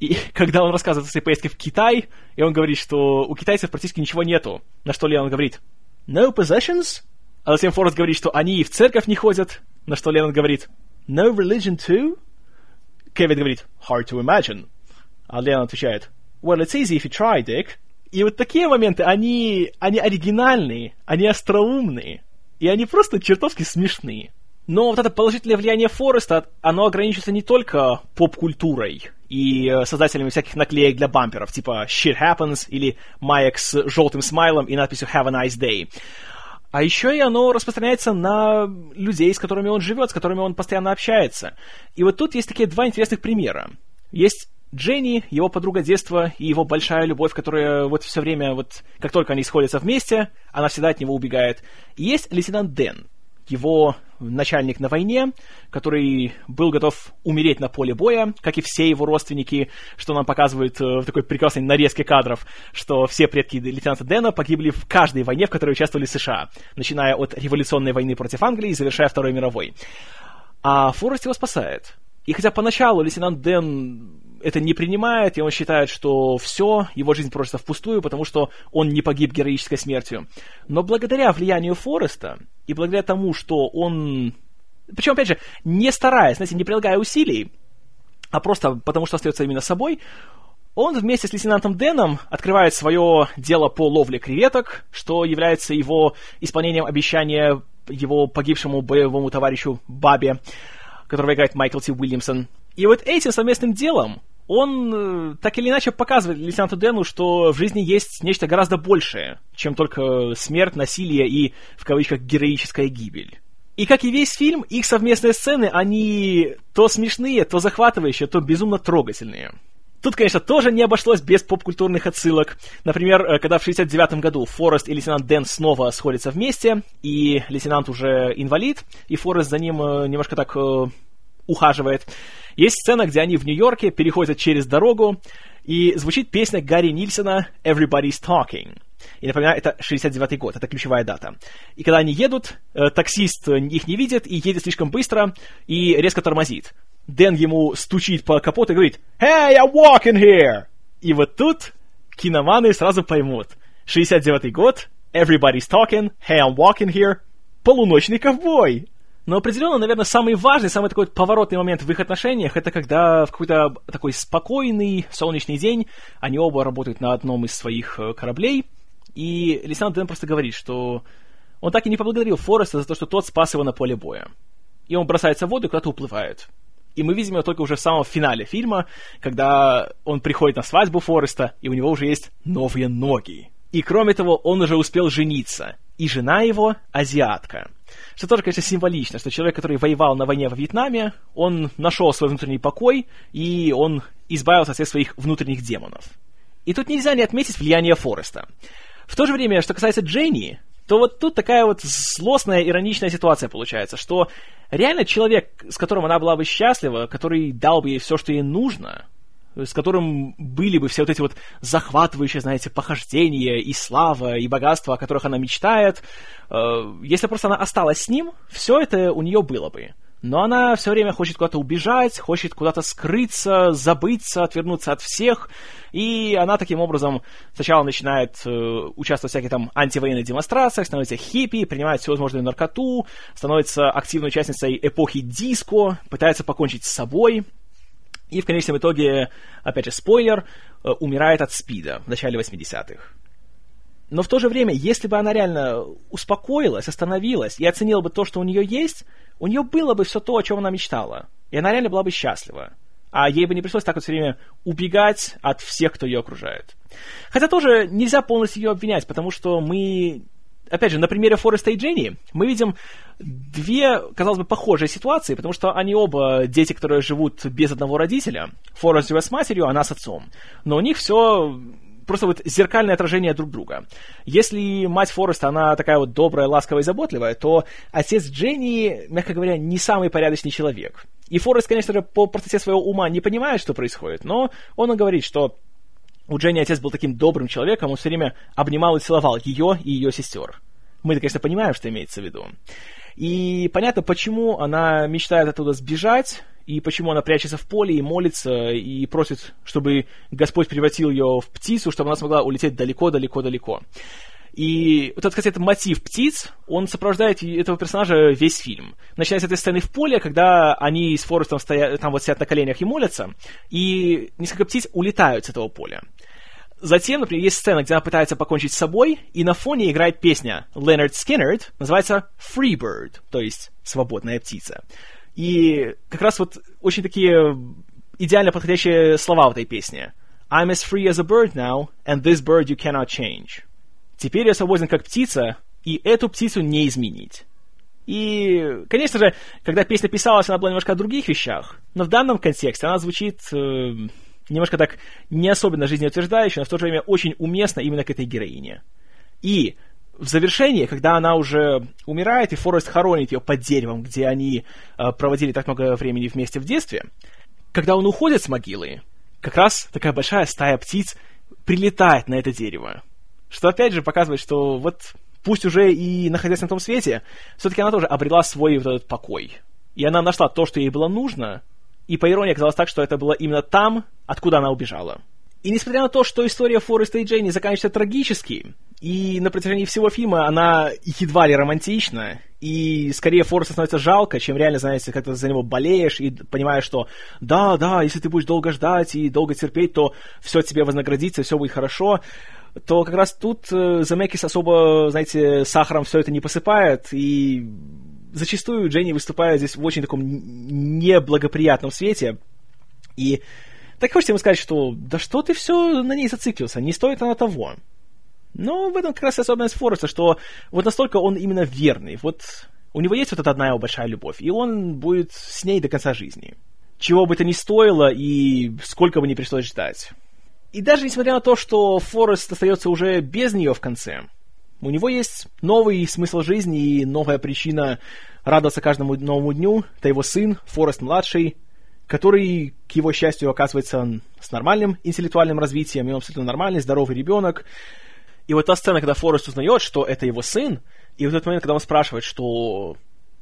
И когда он рассказывает о своей поездке в Китай, и он говорит, что у китайцев практически ничего нету, на что Леннон говорит «No possessions?» А затем Форест говорит, что они и в церковь не ходят, на что Леннон говорит «No religion too?» Кевин говорит «Hard to imagine». А Леннон отвечает «Well, it's easy if you try, Dick». И вот такие моменты, они, они оригинальные, они остроумные, и они просто чертовски смешные. Но вот это положительное влияние Фореста, оно ограничивается не только поп-культурой и э, создателями всяких наклеек для бамперов, типа «Shit happens» или маек с желтым смайлом и надписью «Have a nice day». А еще и оно распространяется на людей, с которыми он живет, с которыми он постоянно общается. И вот тут есть такие два интересных примера. Есть Дженни, его подруга детства и его большая любовь, которая вот все время, вот как только они сходятся вместе, она всегда от него убегает. И есть лейтенант Дэн, его начальник на войне, который был готов умереть на поле боя, как и все его родственники, что нам показывает э, в такой прекрасной нарезке кадров, что все предки лейтенанта Дэна погибли в каждой войне, в которой участвовали США, начиная от революционной войны против Англии и завершая Второй мировой. А Форест его спасает. И хотя поначалу лейтенант Дэн это не принимает, и он считает, что все, его жизнь просто впустую, потому что он не погиб героической смертью. Но благодаря влиянию Фореста и благодаря тому, что он... Причем, опять же, не стараясь, знаете, не прилагая усилий, а просто потому, что остается именно собой, он вместе с лейтенантом Дэном открывает свое дело по ловле креветок, что является его исполнением обещания его погибшему боевому товарищу Бабе, которого играет Майкл Ти Уильямсон. И вот этим совместным делом он э, так или иначе показывает лейтенанту Дэну, что в жизни есть нечто гораздо большее, чем только смерть, насилие и, в кавычках, героическая гибель. И как и весь фильм, их совместные сцены, они то смешные, то захватывающие, то безумно трогательные. Тут, конечно, тоже не обошлось без поп-культурных отсылок. Например, э, когда в 69 году Форест и лейтенант Дэн снова сходятся вместе, и лейтенант уже инвалид, и Форест за ним э, немножко так ухаживает. Есть сцена, где они в Нью-Йорке переходят через дорогу, и звучит песня Гарри Нильсона «Everybody's Talking». И напоминаю, это 69-й год, это ключевая дата. И когда они едут, э, таксист их не видит и едет слишком быстро и резко тормозит. Дэн ему стучит по капоту и говорит «Hey, I'm walking here!» И вот тут киноманы сразу поймут. 69-й год, everybody's talking, hey, I'm walking here, полуночный ковбой. Но определенно, наверное, самый важный, самый такой поворотный момент в их отношениях, это когда в какой-то такой спокойный солнечный день они оба работают на одном из своих э, кораблей, и лейтенант Дэн просто говорит, что он так и не поблагодарил Фореста за то, что тот спас его на поле боя. И он бросается в воду и куда-то уплывает. И мы видим его только уже в самом финале фильма, когда он приходит на свадьбу Фореста, и у него уже есть новые ноги. И кроме того, он уже успел жениться. И жена его азиатка. Что тоже, конечно, символично, что человек, который воевал на войне во Вьетнаме, он нашел свой внутренний покой, и он избавился от всех своих внутренних демонов. И тут нельзя не отметить влияние Фореста. В то же время, что касается Дженни, то вот тут такая вот злостная, ироничная ситуация получается, что реально человек, с которым она была бы счастлива, который дал бы ей все, что ей нужно, с которым были бы все вот эти вот захватывающие, знаете, похождения и слава, и богатство, о которых она мечтает, э, если просто она осталась с ним, все это у нее было бы. Но она все время хочет куда-то убежать, хочет куда-то скрыться, забыться, отвернуться от всех. И она таким образом сначала начинает э, участвовать в всяких там антивоенных демонстрациях, становится хиппи, принимает всевозможную наркоту, становится активной участницей эпохи диско, пытается покончить с собой. И в конечном итоге, опять же, спойлер, э, умирает от спида в начале 80-х. Но в то же время, если бы она реально успокоилась, остановилась и оценила бы то, что у нее есть, у нее было бы все то, о чем она мечтала. И она реально была бы счастлива. А ей бы не пришлось так вот все время убегать от всех, кто ее окружает. Хотя тоже нельзя полностью ее обвинять, потому что мы опять же, на примере Фореста и Дженни мы видим две, казалось бы, похожие ситуации, потому что они оба дети, которые живут без одного родителя. Форест живет с матерью, она с отцом. Но у них все просто вот зеркальное отражение друг друга. Если мать Фореста, она такая вот добрая, ласковая и заботливая, то отец Дженни, мягко говоря, не самый порядочный человек. И Форест, конечно же, по простоте своего ума не понимает, что происходит, но он говорит, что у Дженни отец был таким добрым человеком, он все время обнимал и целовал ее и ее сестер. Мы, конечно, понимаем, что имеется в виду. И понятно, почему она мечтает оттуда сбежать, и почему она прячется в поле и молится, и просит, чтобы Господь превратил ее в птицу, чтобы она смогла улететь далеко-далеко-далеко. И вот этот, кстати, этот мотив птиц, он сопровождает этого персонажа весь фильм. Начиная с этой сцены в поле, когда они с Форестом стоят, там вот сидят на коленях и молятся, и несколько птиц улетают с этого поля. Затем, например, есть сцена, где она пытается покончить с собой, и на фоне играет песня Leonard Skinner, называется Freebird, то есть «Свободная птица». И как раз вот очень такие идеально подходящие слова в этой песне. I'm as free as a bird now, and this bird you cannot change. Теперь я свободен как птица, и эту птицу не изменить. И, конечно же, когда песня писалась, она была немножко о других вещах, но в данном контексте она звучит э, немножко так не особенно жизнеутверждающе, но в то же время очень уместно именно к этой героине. И в завершении, когда она уже умирает, и Форест хоронит ее под деревом, где они э, проводили так много времени вместе в детстве, когда он уходит с могилы, как раз такая большая стая птиц прилетает на это дерево. Что опять же показывает, что вот пусть уже и находясь на том свете, все-таки она тоже обрела свой вот этот покой. И она нашла то, что ей было нужно, и по иронии оказалось так, что это было именно там, откуда она убежала. И несмотря на то, что история Фореста и Дженни заканчивается трагически, и на протяжении всего фильма она едва ли романтична, и скорее Фореста становится жалко, чем реально, знаете, как-то за него болеешь и понимаешь, что да, да, если ты будешь долго ждать и долго терпеть, то все тебе вознаградится, все будет хорошо, то как раз тут э, Замекис особо, знаете, сахаром все это не посыпает, и зачастую Дженни выступает здесь в очень таком неблагоприятном свете, и так хочется ему сказать, что да что ты все на ней зациклился, не стоит она того. Но в этом как раз особенность Фореста, что вот настолько он именно верный. Вот у него есть вот эта одна его большая любовь, и он будет с ней до конца жизни. Чего бы это ни стоило и сколько бы ни пришлось ждать. И даже несмотря на то, что Форест остается уже без нее в конце, у него есть новый смысл жизни и новая причина радоваться каждому новому дню. Это его сын, Форест-младший, который, к его счастью, оказывается с нормальным интеллектуальным развитием, и он абсолютно нормальный, здоровый ребенок. И вот та сцена, когда Форест узнает, что это его сын, и вот этот момент, когда он спрашивает, что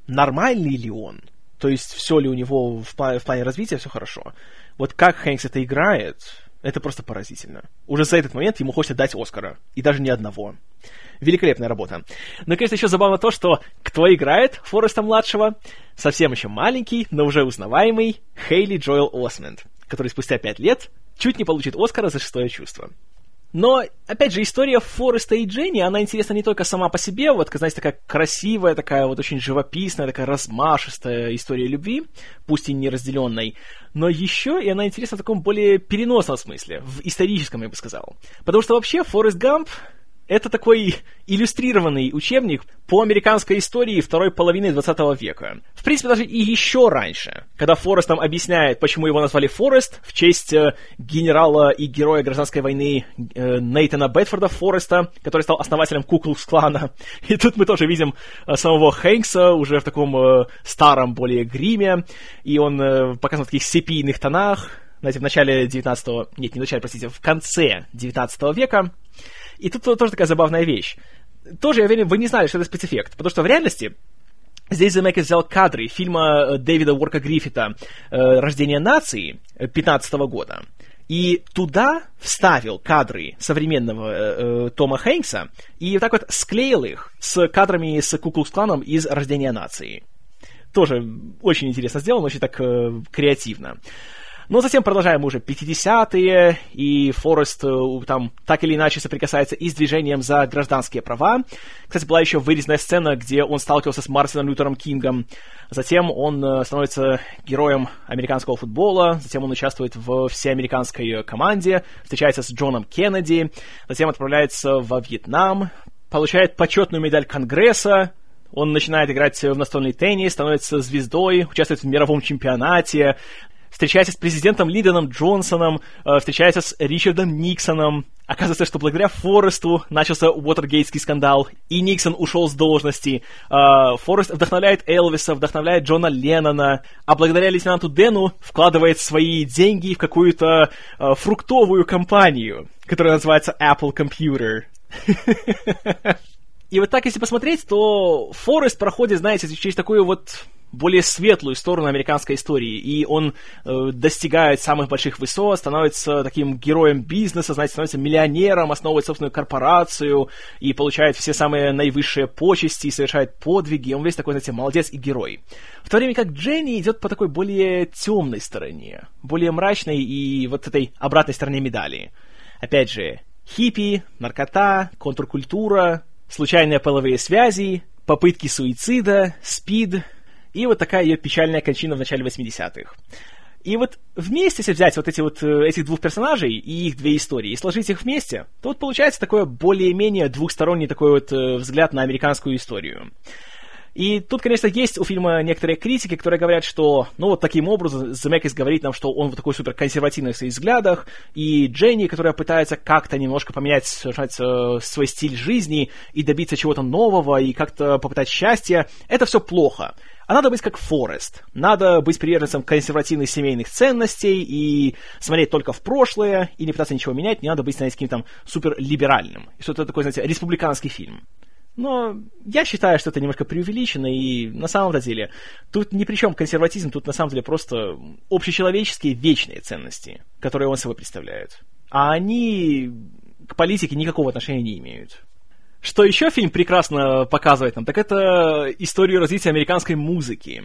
нормальный ли он, то есть все ли у него в, плане, в плане развития все хорошо. Вот как Хэнкс это играет, это просто поразительно. Уже за этот момент ему хочется дать Оскара. И даже не одного. Великолепная работа. Но, конечно, еще забавно то, что кто играет Фореста-младшего? Совсем еще маленький, но уже узнаваемый Хейли Джоэл Осмонд, который спустя пять лет чуть не получит Оскара за шестое чувство. Но, опять же, история Фореста и Дженни, она интересна не только сама по себе, вот, знаете, такая красивая, такая вот очень живописная, такая размашистая история любви, пусть и неразделенной, но еще и она интересна в таком более переносном смысле, в историческом, я бы сказал. Потому что вообще Форест Гамп это такой иллюстрированный учебник по американской истории второй половины 20 века. В принципе, даже и еще раньше, когда Форест нам объясняет, почему его назвали Форест, в честь э, генерала и героя гражданской войны э, Нейтана Бетфорда Фореста, который стал основателем Куклукс-клана. И тут мы тоже видим э, самого Хэнкса уже в таком старом более гриме, и он показан в таких сепийных тонах, знаете, в начале 19 нет, не в начале, простите, в конце 19 века, и тут тоже такая забавная вещь. Тоже, я уверен, вы не знали, что это спецэффект, потому что в реальности Здесь Земекис взял кадры фильма э, Дэвида Уорка Гриффита э, «Рождение нации» 15 года. И туда вставил кадры современного э, Тома Хэнкса и так вот склеил их с кадрами с Куклукс-кланом из «Рождения нации». Тоже очень интересно сделано, очень так э, креативно. Но затем продолжаем уже 50-е, и Форест э, там так или иначе соприкасается и с движением за гражданские права. Кстати, была еще вырезанная сцена, где он сталкивался с Мартином Лютером Кингом. Затем он э, становится героем американского футбола, затем он участвует в всеамериканской команде, встречается с Джоном Кеннеди, затем отправляется во Вьетнам, получает почетную медаль Конгресса, он начинает играть в настольный теннис, становится звездой, участвует в мировом чемпионате, встречается с президентом Лидоном Джонсоном, э, встречается с Ричардом Никсоном. Оказывается, что благодаря Форесту начался Уотергейтский скандал, и Никсон ушел с должности. Э, Форест вдохновляет Элвиса, вдохновляет Джона Леннона, а благодаря лейтенанту Дэну вкладывает свои деньги в какую-то э, фруктовую компанию, которая называется Apple Computer. И вот так, если посмотреть, то Форест проходит, знаете, через такую вот более светлую сторону американской истории, и он э, достигает самых больших высот, становится таким героем бизнеса, знаете, становится миллионером, основывает собственную корпорацию и получает все самые наивысшие почести, и совершает подвиги, он весь такой, знаете, молодец и герой. В то время как Дженни идет по такой более темной стороне, более мрачной и вот этой обратной стороне медали. Опять же, хиппи, наркота, контркультура, случайные половые связи, попытки суицида, спид, и вот такая ее печальная кончина в начале 80-х. И вот вместе, если взять вот эти вот э, этих двух персонажей и их две истории и сложить их вместе, то вот получается такое более-менее двухсторонний такой вот э, взгляд на американскую историю. И тут, конечно, есть у фильма некоторые критики, которые говорят, что, ну, вот таким образом Земекис говорит нам, что он вот такой супер консервативный в своих взглядах, и Дженни, которая пытается как-то немножко поменять свой стиль жизни и добиться чего-то нового, и как-то попытать счастья, это все плохо. А надо быть как Форест. Надо быть приверженцем консервативных семейных ценностей и смотреть только в прошлое, и не пытаться ничего менять, не надо быть, знаете, каким-то суперлиберальным. И что-то такое, знаете, республиканский фильм. Но я считаю, что это немножко преувеличено, и на самом деле тут ни при чем консерватизм, тут на самом деле просто общечеловеческие вечные ценности, которые он собой представляет. А они к политике никакого отношения не имеют. Что еще фильм прекрасно показывает нам, так это историю развития американской музыки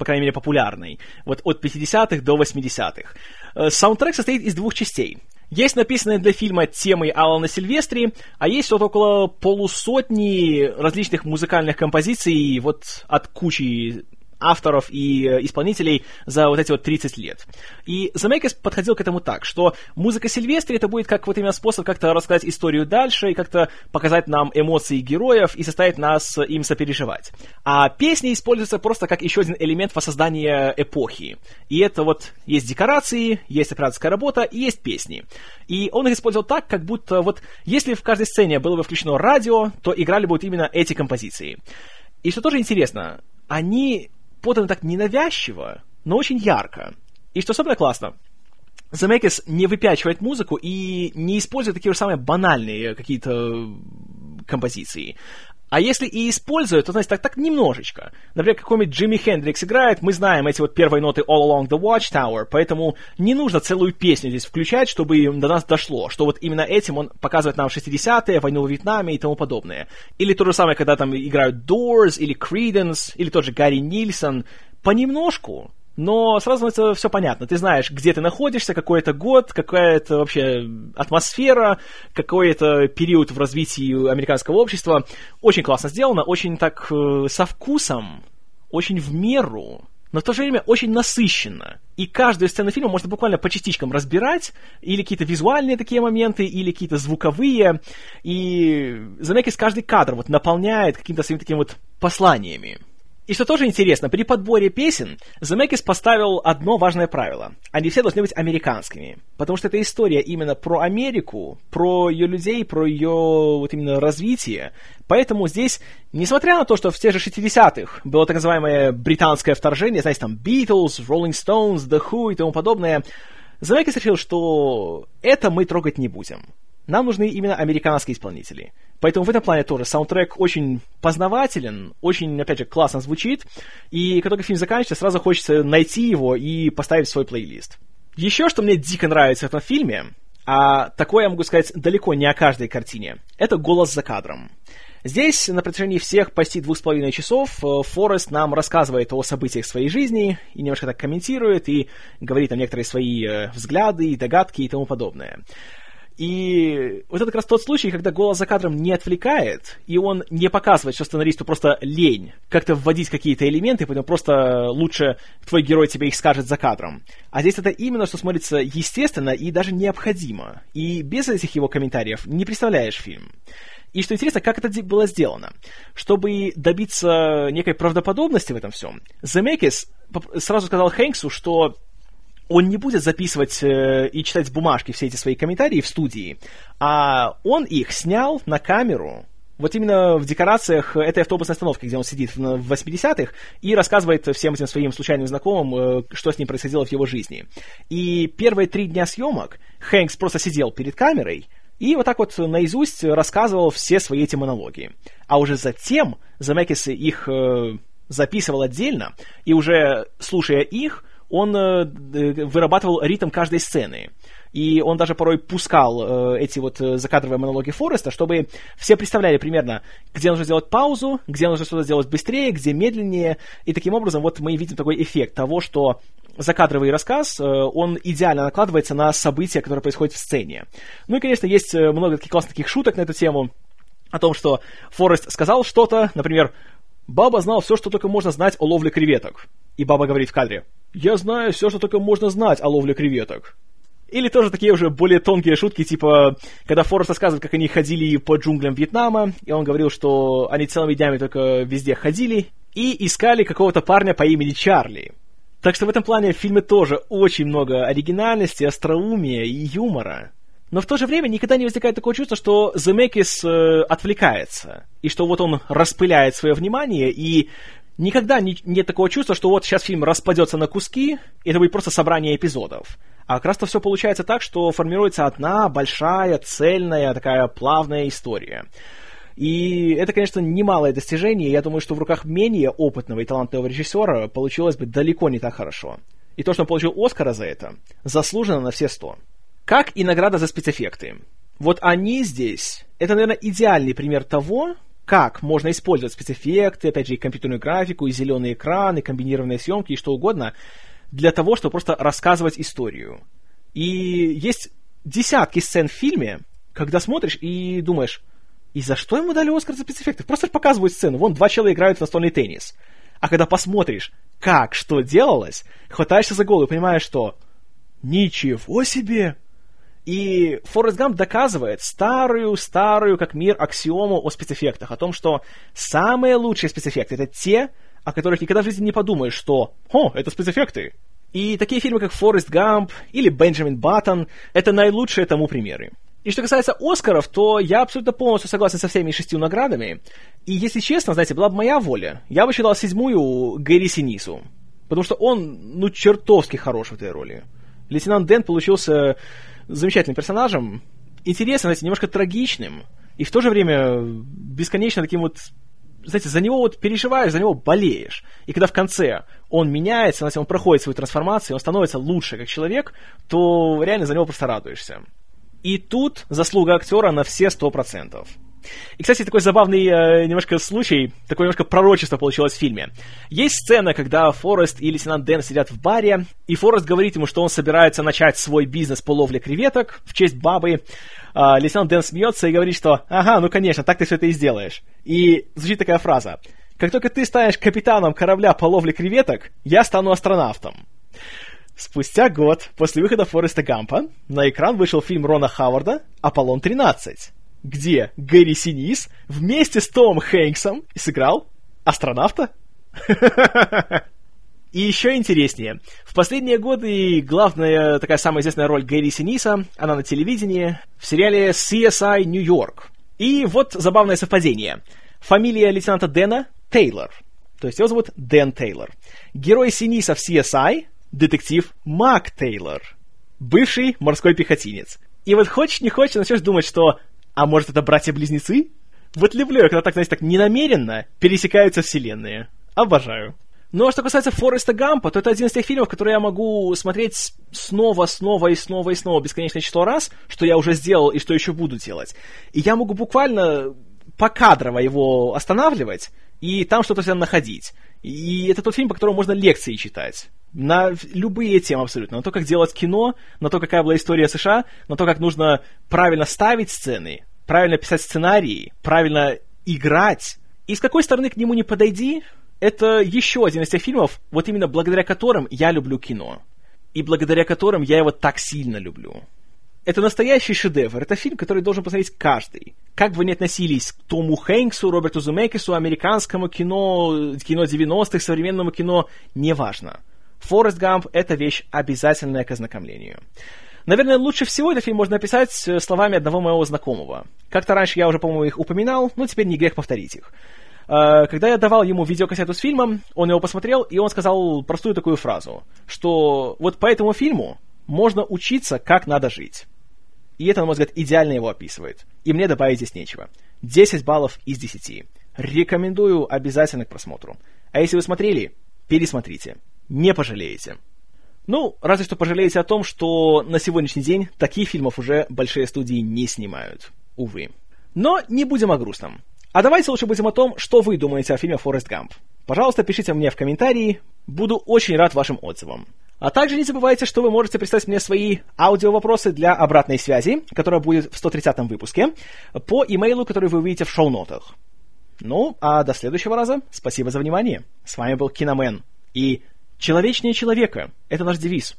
по крайней мере, популярной, вот от 50-х до 80-х. Э, саундтрек состоит из двух частей. Есть написанные для фильма темы Алана Сильвестри, а есть вот около полусотни различных музыкальных композиций вот от кучи авторов и э, исполнителей за вот эти вот 30 лет. И Замекис подходил к этому так, что музыка Сильвестри это будет как вот именно способ как-то рассказать историю дальше и как-то показать нам эмоции героев и заставить нас им сопереживать. А песни используются просто как еще один элемент воссоздания эпохи. И это вот есть декорации, есть операторская работа и есть песни. И он их использовал так, как будто вот если в каждой сцене было бы включено радио, то играли будут именно эти композиции. И что тоже интересно, они поданы так ненавязчиво, но очень ярко. И что особенно классно, Земекис не выпячивает музыку и не использует такие же самые банальные какие-то композиции. А если и используют, то, знаете, так, так немножечко. Например, какой-нибудь Джимми Хендрикс играет, мы знаем эти вот первые ноты All Along the Watchtower, поэтому не нужно целую песню здесь включать, чтобы до нас дошло, что вот именно этим он показывает нам 60-е, войну в Вьетнаме и тому подобное. Или то же самое, когда там играют Doors, или Creedence, или тот же Гарри Нильсон. Понемножку, но сразу становится все понятно. Ты знаешь, где ты находишься, какой это год, какая это вообще атмосфера, какой это период в развитии американского общества. Очень классно сделано, очень так э, со вкусом, очень в меру, но в то же время очень насыщенно. И каждую сцену фильма можно буквально по частичкам разбирать, или какие-то визуальные такие моменты, или какие-то звуковые. И Замекис каждый кадр вот наполняет какими-то своими такими вот посланиями. И что тоже интересно, при подборе песен Земекис поставил одно важное правило. Они все должны быть американскими. Потому что это история именно про Америку, про ее людей, про ее вот именно развитие. Поэтому здесь, несмотря на то, что в те же 60-х было так называемое британское вторжение, знаете, там Beatles, Rolling Stones, The Who и тому подобное, Земекис решил, что это мы трогать не будем. Нам нужны именно американские исполнители. Поэтому в этом плане тоже саундтрек очень познавателен, очень, опять же, классно звучит, и как только фильм заканчивается, сразу хочется найти его и поставить в свой плейлист. Еще что мне дико нравится в этом фильме, а такое я могу сказать далеко не о каждой картине, это голос за кадром. Здесь на протяжении всех почти двух с половиной часов э, Форест нам рассказывает о событиях своей жизни и немножко так комментирует и говорит нам некоторые свои э, взгляды, догадки и тому подобное. И вот это как раз тот случай, когда голос за кадром не отвлекает, и он не показывает, что сценаристу просто лень как-то вводить какие-то элементы, поэтому просто лучше твой герой тебе их скажет за кадром. А здесь это именно, что смотрится естественно и даже необходимо. И без этих его комментариев не представляешь фильм. И что интересно, как это было сделано. Чтобы добиться некой правдоподобности в этом всем, Земекис сразу сказал Хэнксу, что он не будет записывать э, и читать с бумажки все эти свои комментарии в студии, а он их снял на камеру, вот именно в декорациях этой автобусной остановки, где он сидит в 80-х и рассказывает всем этим своим случайным знакомым, э, что с ним происходило в его жизни. И первые три дня съемок Хэнкс просто сидел перед камерой и вот так вот наизусть рассказывал все свои эти монологи. А уже затем Замекис их э, записывал отдельно, и уже слушая их, он э, вырабатывал ритм каждой сцены. И он даже порой пускал э, эти вот э, закадровые монологи Фореста, чтобы все представляли примерно, где нужно сделать паузу, где нужно что-то сделать быстрее, где медленнее. И таким образом вот мы видим такой эффект того, что закадровый рассказ, э, он идеально накладывается на события, которые происходят в сцене. Ну и, конечно, есть э, много таких классных таких шуток на эту тему, о том, что Форест сказал что-то, например, «Баба знал все, что только можно знать о ловле креветок». И баба говорит в кадре, «Я знаю все, что только можно знать о ловле креветок». Или тоже такие уже более тонкие шутки, типа, когда Форест рассказывает, как они ходили по джунглям Вьетнама, и он говорил, что они целыми днями только везде ходили и искали какого-то парня по имени Чарли. Так что в этом плане в фильме тоже очень много оригинальности, остроумия и юмора. Но в то же время никогда не возникает такое чувство, что Земекис э, отвлекается, и что вот он распыляет свое внимание, и никогда не, нет такого чувства, что вот сейчас фильм распадется на куски, и это будет просто собрание эпизодов. А как раз-то все получается так, что формируется одна большая, цельная, такая плавная история. И это, конечно, немалое достижение. Я думаю, что в руках менее опытного и талантливого режиссера получилось бы далеко не так хорошо. И то, что он получил Оскара за это, заслуженно на все сто. Как и награда за спецэффекты. Вот они здесь, это, наверное, идеальный пример того, как можно использовать спецэффекты, опять же, и компьютерную графику, и зеленые экраны, комбинированные съемки, и что угодно, для того, чтобы просто рассказывать историю. И есть десятки сцен в фильме, когда смотришь и думаешь, и за что ему дали Оскар за спецэффекты? Просто показывают сцену, вон два человека играют в настольный теннис. А когда посмотришь, как, что делалось, хватаешься за голову и понимаешь, что ничего себе! И Форест Гамп доказывает старую-старую, как мир, аксиому о спецэффектах, о том, что самые лучшие спецэффекты — это те, о которых никогда в жизни не подумаешь, что «О, это спецэффекты!» И такие фильмы, как «Форест Гамп» или «Бенджамин Баттон» — это наилучшие тому примеры. И что касается Оскаров, то я абсолютно полностью согласен со всеми шестью наградами. И если честно, знаете, была бы моя воля, я бы считал седьмую Гэри Синису. Потому что он, ну, чертовски хорош в этой роли. Лейтенант Дэн получился замечательным персонажем, интересным, знаете, немножко трагичным, и в то же время бесконечно таким вот знаете, за него вот переживаешь, за него болеешь. И когда в конце он меняется, знаете, он проходит свою трансформацию, он становится лучше как человек, то реально за него просто радуешься. И тут заслуга актера на все сто процентов. И, кстати, такой забавный э, немножко случай, такое немножко пророчество получилось в фильме. Есть сцена, когда Форест и лейтенант Дэн сидят в баре, и Форест говорит ему, что он собирается начать свой бизнес по ловле креветок в честь бабы. А, лейтенант Дэн смеется и говорит, что «Ага, ну конечно, так ты все это и сделаешь». И звучит такая фраза «Как только ты станешь капитаном корабля по ловле креветок, я стану астронавтом». Спустя год после выхода Фореста Гампа на экран вышел фильм Рона Хаварда «Аполлон-13» где Гэри Синис вместе с Томом Хэнксом сыграл астронавта. И еще интереснее, в последние годы главная такая самая известная роль Гэри Синиса, она на телевидении, в сериале CSI Нью-Йорк. И вот забавное совпадение. Фамилия лейтенанта Дэна Тейлор. То есть его зовут Дэн Тейлор. Герой Синиса в CSI — детектив Мак Тейлор. Бывший морской пехотинец. И вот хочешь не хочешь, начнешь думать, что а может, это братья-близнецы? Вот люблю когда так, знаете, так ненамеренно пересекаются вселенные. Обожаю. Ну а что касается Фореста Гампа, то это один из тех фильмов, которые я могу смотреть снова, снова и снова и снова бесконечное число раз, что я уже сделал и что еще буду делать. И я могу буквально покадрово его останавливать и там что-то всегда находить. И это тот фильм, по которому можно лекции читать. На любые темы абсолютно. На то, как делать кино, на то, какая была история США, на то, как нужно правильно ставить сцены, правильно писать сценарии, правильно играть. И с какой стороны к нему не подойди, это еще один из тех фильмов, вот именно благодаря которым я люблю кино. И благодаря которым я его так сильно люблю. Это настоящий шедевр. Это фильм, который должен посмотреть каждый. Как бы ни относились к Тому Хэнксу, Роберту Зумекису, американскому кино, кино 90-х, современному кино, неважно. Форест Гамп — это вещь обязательная к ознакомлению. Наверное, лучше всего этот фильм можно описать э, словами одного моего знакомого. Как-то раньше я уже, по-моему, их упоминал, но теперь не грех повторить их. Э, когда я давал ему видеокассету с фильмом, он его посмотрел, и он сказал простую такую фразу, что вот по этому фильму можно учиться, как надо жить. И это, на мой взгляд, идеально его описывает. И мне добавить здесь нечего. 10 баллов из 10. Рекомендую обязательно к просмотру. А если вы смотрели, пересмотрите. Не пожалеете. Ну, разве что пожалеете о том, что на сегодняшний день таких фильмов уже большие студии не снимают. Увы. Но не будем о грустном. А давайте лучше будем о том, что вы думаете о фильме «Форест Гамп». Пожалуйста, пишите мне в комментарии. Буду очень рад вашим отзывам. А также не забывайте, что вы можете прислать мне свои аудиовопросы для обратной связи, которая будет в 130 выпуске, по имейлу, который вы увидите в шоу-нотах. Ну, а до следующего раза. Спасибо за внимание. С вами был Киномен. И «Человечнее человека» — это наш девиз.